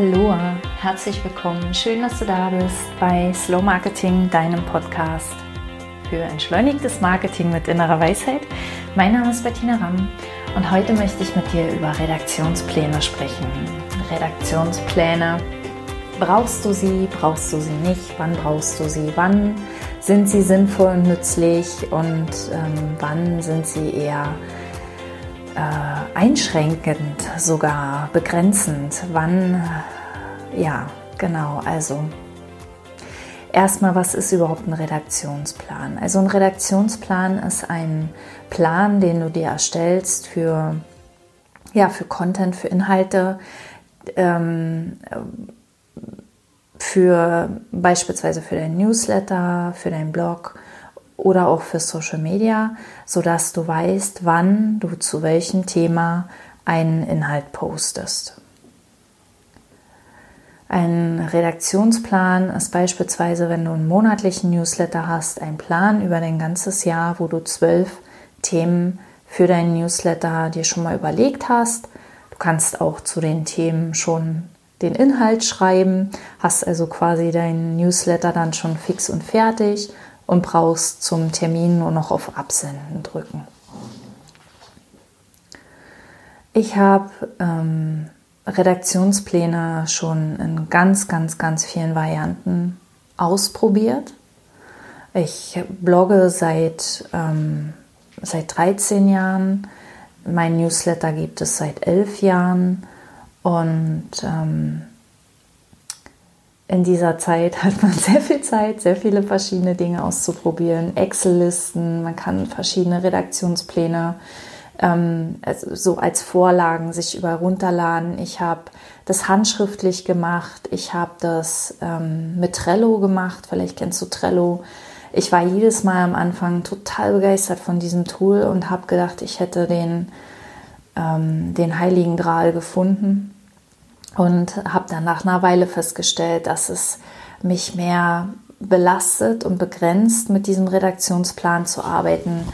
Aloha, herzlich willkommen. Schön, dass du da bist bei Slow Marketing, deinem Podcast für entschleunigtes Marketing mit innerer Weisheit. Mein Name ist Bettina Ramm und heute möchte ich mit dir über Redaktionspläne sprechen. Redaktionspläne. Brauchst du sie? Brauchst du sie nicht? Wann brauchst du sie? Wann sind sie sinnvoll und nützlich? Und ähm, wann sind sie eher äh, einschränkend, sogar begrenzend? Wann? Ja, genau. Also Erstmal, was ist überhaupt ein Redaktionsplan? Also ein Redaktionsplan ist ein Plan, den du dir erstellst für, ja, für Content, für Inhalte, ähm, für beispielsweise für dein Newsletter, für deinen Blog oder auch für Social Media, sodass du weißt, wann du zu welchem Thema einen Inhalt postest. Ein Redaktionsplan ist beispielsweise, wenn du einen monatlichen Newsletter hast, ein Plan über dein ganzes Jahr, wo du zwölf Themen für deinen Newsletter dir schon mal überlegt hast. Du kannst auch zu den Themen schon den Inhalt schreiben, hast also quasi deinen Newsletter dann schon fix und fertig und brauchst zum Termin nur noch auf Absenden drücken. Ich habe ähm, Redaktionspläne schon in ganz, ganz, ganz vielen Varianten ausprobiert. Ich blogge seit, ähm, seit 13 Jahren. Mein Newsletter gibt es seit 11 Jahren. Und ähm, in dieser Zeit hat man sehr viel Zeit, sehr viele verschiedene Dinge auszuprobieren. Excel-Listen, man kann verschiedene Redaktionspläne ähm, also so als Vorlagen sich über runterladen. Ich habe das handschriftlich gemacht. Ich habe das ähm, mit Trello gemacht. Vielleicht kennst du Trello. Ich war jedes Mal am Anfang total begeistert von diesem Tool und habe gedacht, ich hätte den, ähm, den heiligen Gral gefunden und habe dann nach einer Weile festgestellt, dass es mich mehr belastet und begrenzt, mit diesem Redaktionsplan zu arbeiten,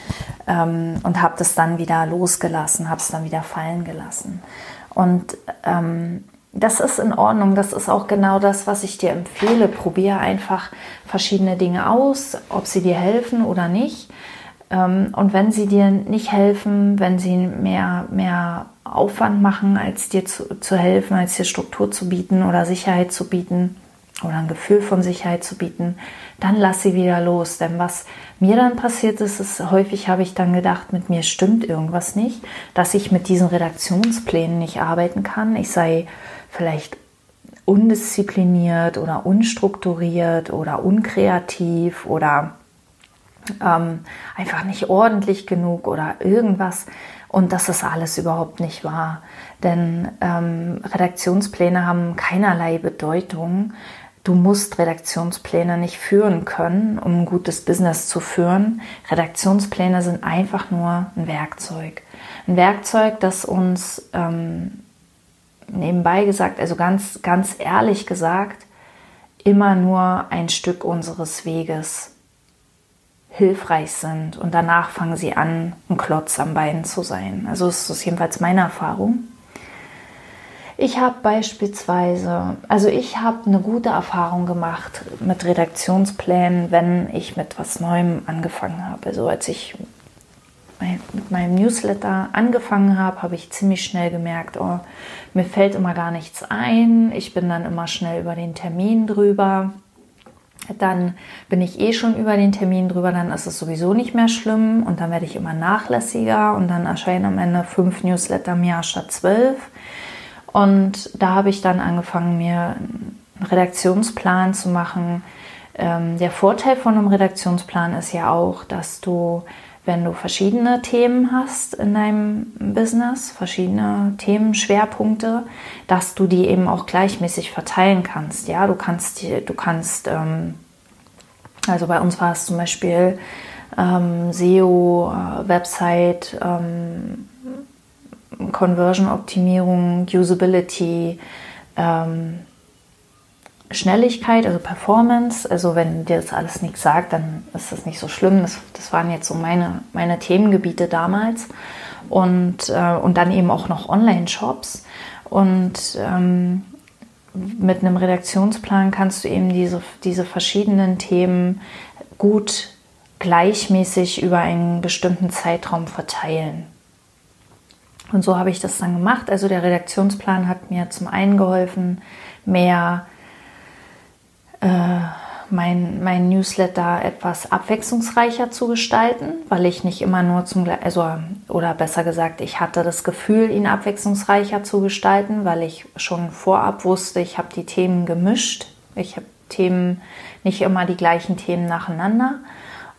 ähm, und habe das dann wieder losgelassen, habe es dann wieder fallen gelassen. Und ähm, das ist in Ordnung. Das ist auch genau das, was ich dir empfehle. Probiere einfach verschiedene Dinge aus, ob sie dir helfen oder nicht. Ähm, und wenn sie dir nicht helfen, wenn sie mehr, mehr Aufwand machen, als dir zu, zu helfen, als dir Struktur zu bieten oder Sicherheit zu bieten, oder ein Gefühl von Sicherheit zu bieten, dann lass sie wieder los. Denn was mir dann passiert ist, ist häufig habe ich dann gedacht, mit mir stimmt irgendwas nicht, dass ich mit diesen Redaktionsplänen nicht arbeiten kann. Ich sei vielleicht undiszipliniert oder unstrukturiert oder unkreativ oder ähm, einfach nicht ordentlich genug oder irgendwas. Und das ist alles überhaupt nicht wahr. Denn ähm, Redaktionspläne haben keinerlei Bedeutung. Du musst Redaktionspläne nicht führen können, um ein gutes Business zu führen. Redaktionspläne sind einfach nur ein Werkzeug. Ein Werkzeug, das uns ähm, nebenbei gesagt, also ganz, ganz ehrlich gesagt, immer nur ein Stück unseres Weges hilfreich sind und danach fangen sie an, ein Klotz am Bein zu sein. Also ist das jedenfalls meine Erfahrung. Ich habe beispielsweise, also ich habe eine gute Erfahrung gemacht mit Redaktionsplänen, wenn ich mit was Neuem angefangen habe. Also als ich mit meinem Newsletter angefangen habe, habe ich ziemlich schnell gemerkt, oh, mir fällt immer gar nichts ein. Ich bin dann immer schnell über den Termin drüber. Dann bin ich eh schon über den Termin drüber, dann ist es sowieso nicht mehr schlimm und dann werde ich immer nachlässiger und dann erscheinen am Ende fünf Newsletter im Jahr statt zwölf. Und da habe ich dann angefangen, mir einen Redaktionsplan zu machen. Ähm, der Vorteil von einem Redaktionsplan ist ja auch, dass du, wenn du verschiedene Themen hast in deinem Business, verschiedene Themenschwerpunkte, dass du die eben auch gleichmäßig verteilen kannst. Ja, du kannst, du kannst, ähm, also bei uns war es zum Beispiel ähm, SEO, äh, Website, ähm, Conversion-Optimierung, Usability, ähm, Schnelligkeit, also Performance. Also wenn dir das alles nichts sagt, dann ist das nicht so schlimm. Das, das waren jetzt so meine, meine Themengebiete damals. Und, äh, und dann eben auch noch Online-Shops. Und ähm, mit einem Redaktionsplan kannst du eben diese, diese verschiedenen Themen gut gleichmäßig über einen bestimmten Zeitraum verteilen. Und so habe ich das dann gemacht. Also der Redaktionsplan hat mir zum einen geholfen, mehr äh, mein, mein Newsletter etwas abwechslungsreicher zu gestalten, weil ich nicht immer nur zum, also, oder besser gesagt, ich hatte das Gefühl, ihn abwechslungsreicher zu gestalten, weil ich schon vorab wusste, ich habe die Themen gemischt. Ich habe Themen, nicht immer die gleichen Themen nacheinander.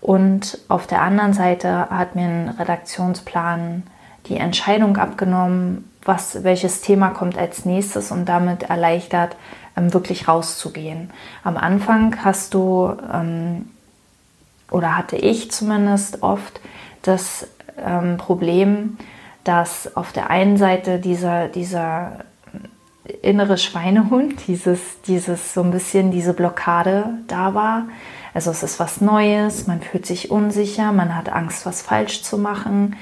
Und auf der anderen Seite hat mir ein Redaktionsplan die Entscheidung abgenommen, was, welches Thema kommt als nächstes und damit erleichtert, ähm, wirklich rauszugehen. Am Anfang hast du, ähm, oder hatte ich zumindest oft, das ähm, Problem, dass auf der einen Seite dieser, dieser innere Schweinehund, dieses, dieses so ein bisschen diese Blockade da war. Also es ist was Neues, man fühlt sich unsicher, man hat Angst, was falsch zu machen.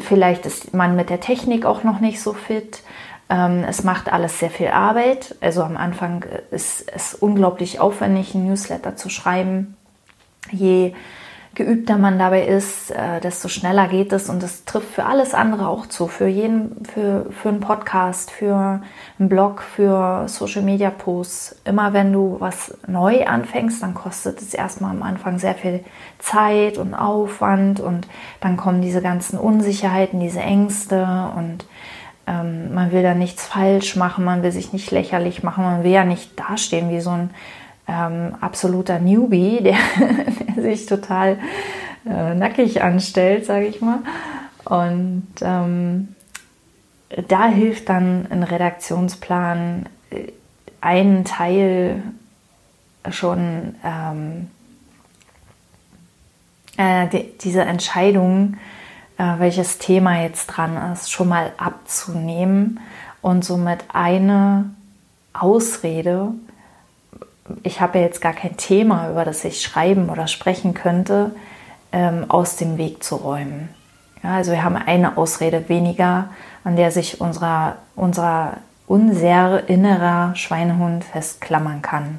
Vielleicht ist man mit der Technik auch noch nicht so fit. Ähm, es macht alles sehr viel Arbeit. Also am Anfang ist es unglaublich aufwendig, einen Newsletter zu schreiben. Je geübter man dabei ist, äh, desto schneller geht es und das trifft für alles andere auch zu. Für jeden, für, für einen Podcast, für einen Blog, für Social Media Posts. Immer wenn du was neu anfängst, dann kostet es erstmal am Anfang sehr viel Zeit und Aufwand und dann kommen diese ganzen Unsicherheiten, diese Ängste und ähm, man will da nichts falsch machen, man will sich nicht lächerlich machen, man will ja nicht dastehen wie so ein ähm, absoluter Newbie, der, der sich total äh, nackig anstellt, sage ich mal. Und ähm, da hilft dann ein Redaktionsplan, äh, einen Teil schon ähm, äh, die, diese Entscheidung, äh, welches Thema jetzt dran ist, schon mal abzunehmen und somit eine Ausrede ich habe ja jetzt gar kein Thema, über das ich schreiben oder sprechen könnte, ähm, aus dem Weg zu räumen. Ja, also wir haben eine Ausrede weniger, an der sich unser, unser unser innerer Schweinehund festklammern kann.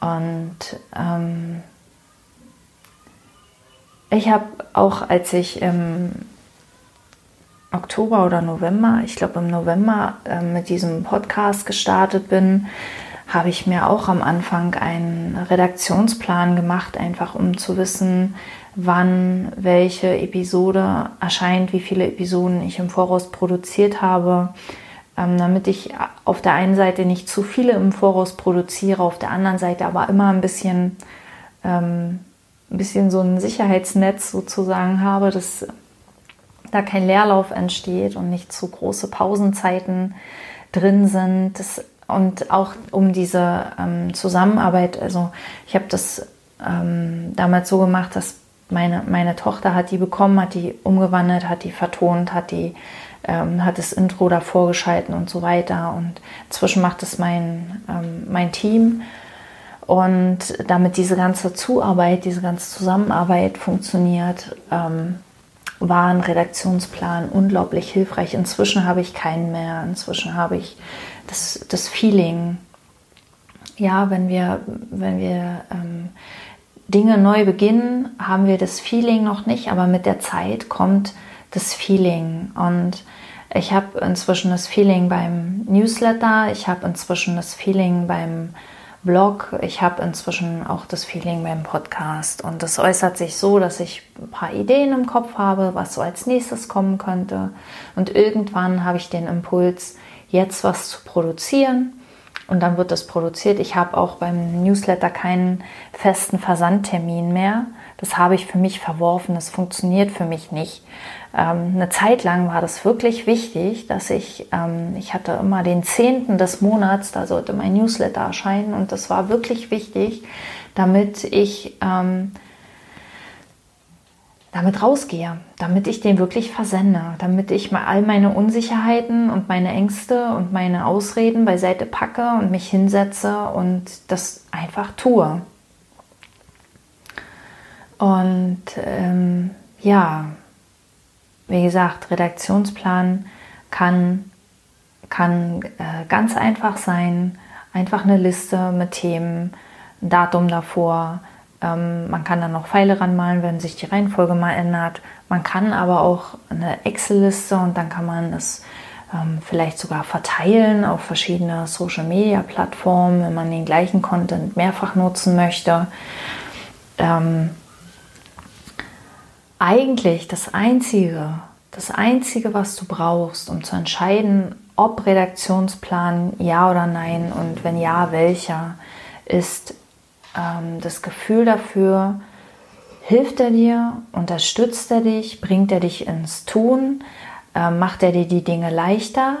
Und ähm, ich habe auch, als ich im Oktober oder November, ich glaube im November äh, mit diesem Podcast gestartet bin, habe ich mir auch am Anfang einen Redaktionsplan gemacht, einfach um zu wissen, wann welche Episode erscheint, wie viele Episoden ich im Voraus produziert habe, ähm, damit ich auf der einen Seite nicht zu viele im Voraus produziere, auf der anderen Seite aber immer ein bisschen, ähm, ein bisschen so ein Sicherheitsnetz sozusagen habe, dass da kein Leerlauf entsteht und nicht zu große Pausenzeiten drin sind. Das und auch um diese ähm, Zusammenarbeit, also ich habe das ähm, damals so gemacht, dass meine, meine Tochter hat die bekommen, hat die umgewandelt, hat die vertont, hat die ähm, hat das Intro davor geschalten und so weiter. Und inzwischen macht es mein, ähm, mein Team. Und damit diese ganze Zuarbeit, diese ganze Zusammenarbeit funktioniert, war ein Redaktionsplan unglaublich hilfreich. Inzwischen habe ich keinen mehr. Inzwischen habe ich das, das Feeling. Ja, wenn wir, wenn wir ähm, Dinge neu beginnen, haben wir das Feeling noch nicht, aber mit der Zeit kommt das Feeling. Und ich habe inzwischen das Feeling beim Newsletter, ich habe inzwischen das Feeling beim Blog, ich habe inzwischen auch das Feeling beim Podcast. Und das äußert sich so, dass ich ein paar Ideen im Kopf habe, was so als nächstes kommen könnte. Und irgendwann habe ich den Impuls, jetzt was zu produzieren. Und dann wird das produziert. Ich habe auch beim Newsletter keinen festen Versandtermin mehr. Das habe ich für mich verworfen. Das funktioniert für mich nicht. Ähm, eine Zeit lang war das wirklich wichtig, dass ich, ähm, ich hatte immer den 10. des Monats, da sollte mein Newsletter erscheinen. Und das war wirklich wichtig, damit ich ähm, damit rausgehe, damit ich den wirklich versende, damit ich mal all meine Unsicherheiten und meine Ängste und meine Ausreden beiseite packe und mich hinsetze und das einfach tue. Und ähm, ja, wie gesagt, Redaktionsplan kann kann äh, ganz einfach sein, einfach eine Liste mit Themen, ein Datum davor. Ähm, man kann dann noch Pfeile ranmalen, wenn sich die Reihenfolge mal ändert. Man kann aber auch eine Excel-Liste und dann kann man es ähm, vielleicht sogar verteilen auf verschiedene Social-Media-Plattformen, wenn man den gleichen Content mehrfach nutzen möchte. Ähm, eigentlich das Einzige, das Einzige, was du brauchst, um zu entscheiden, ob Redaktionsplan ja oder nein und wenn ja, welcher, ist ähm, das Gefühl dafür, hilft er dir, unterstützt er dich, bringt er dich ins Tun, äh, macht er dir die Dinge leichter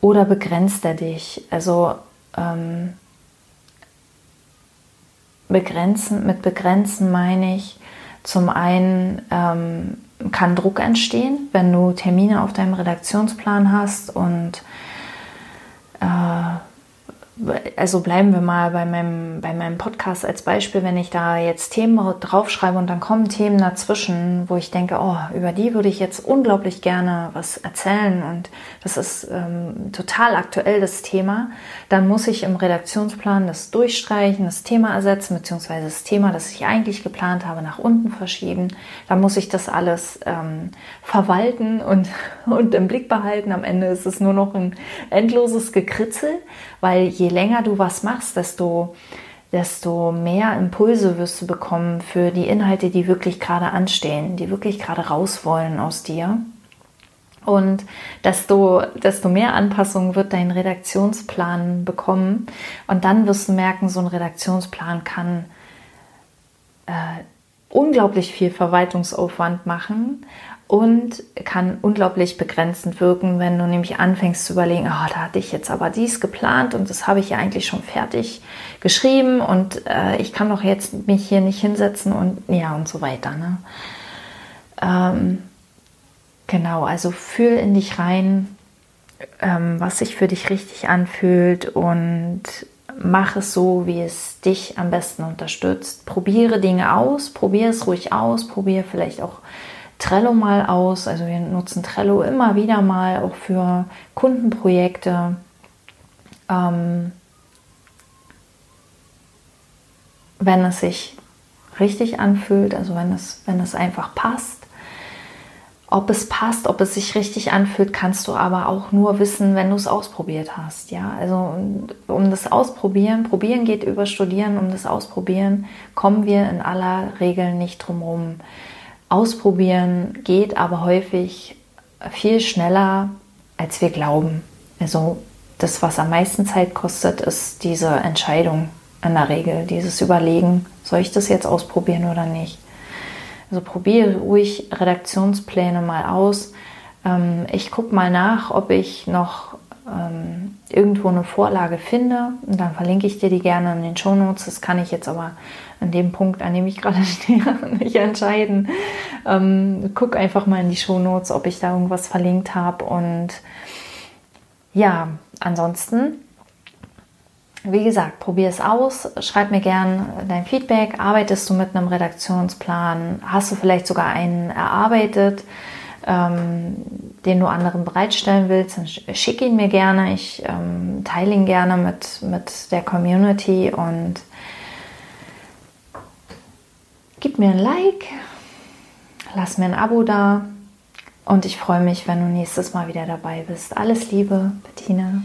oder begrenzt er dich? Also ähm, begrenzen, mit begrenzen meine ich zum einen ähm, kann Druck entstehen, wenn du Termine auf deinem Redaktionsplan hast und äh, also bleiben wir mal bei meinem, bei meinem Podcast als Beispiel, wenn ich da jetzt Themen draufschreibe und dann kommen Themen dazwischen, wo ich denke, oh, über die würde ich jetzt unglaublich gerne was erzählen und das ist ähm, total aktuell das Thema, dann muss ich im Redaktionsplan das durchstreichen, das Thema ersetzen, beziehungsweise das Thema, das ich eigentlich geplant habe, nach unten verschieben. Dann muss ich das alles ähm, verwalten und, und im Blick behalten. Am Ende ist es nur noch ein endloses Gekritzel, weil je länger du was machst, desto, desto mehr Impulse wirst du bekommen für die Inhalte, die wirklich gerade anstehen, die wirklich gerade raus wollen aus dir. Und desto, desto mehr Anpassungen wird dein Redaktionsplan bekommen. Und dann wirst du merken, so ein Redaktionsplan kann äh, unglaublich viel Verwaltungsaufwand machen und kann unglaublich begrenzend wirken, wenn du nämlich anfängst zu überlegen, oh, da hatte ich jetzt aber dies geplant und das habe ich ja eigentlich schon fertig geschrieben und äh, ich kann doch jetzt mich hier nicht hinsetzen und ja und so weiter. Ne? Ähm, genau, also fühl in dich rein, ähm, was sich für dich richtig anfühlt und mach es so, wie es dich am besten unterstützt. Probiere Dinge aus, probiere es ruhig aus, probiere vielleicht auch Trello mal aus. Also wir nutzen Trello immer wieder mal auch für Kundenprojekte. Ähm, wenn es sich richtig anfühlt, also wenn es, wenn es einfach passt. Ob es passt, ob es sich richtig anfühlt, kannst du aber auch nur wissen, wenn du es ausprobiert hast. Ja, also um das Ausprobieren, probieren geht über Studieren, um das Ausprobieren kommen wir in aller Regel nicht drum herum. Ausprobieren geht aber häufig viel schneller, als wir glauben. Also das, was am meisten Zeit kostet, ist diese Entscheidung in der Regel, dieses Überlegen, soll ich das jetzt ausprobieren oder nicht. Also probiere ruhig Redaktionspläne mal aus. Ähm, ich gucke mal nach, ob ich noch ähm, irgendwo eine Vorlage finde und dann verlinke ich dir die gerne in den Shownotes. Das kann ich jetzt aber an dem Punkt, an dem ich gerade stehe, nicht entscheiden. Ähm, guck einfach mal in die Shownotes, ob ich da irgendwas verlinkt habe und ja, ansonsten wie gesagt, probier es aus, schreib mir gern dein Feedback. Arbeitest du mit einem Redaktionsplan? Hast du vielleicht sogar einen erarbeitet? ähm, den du anderen bereitstellen willst, dann schick ihn mir gerne. Ich ähm, teile ihn gerne mit, mit der Community und gib mir ein Like, lass mir ein Abo da und ich freue mich, wenn du nächstes Mal wieder dabei bist. Alles Liebe, Bettina.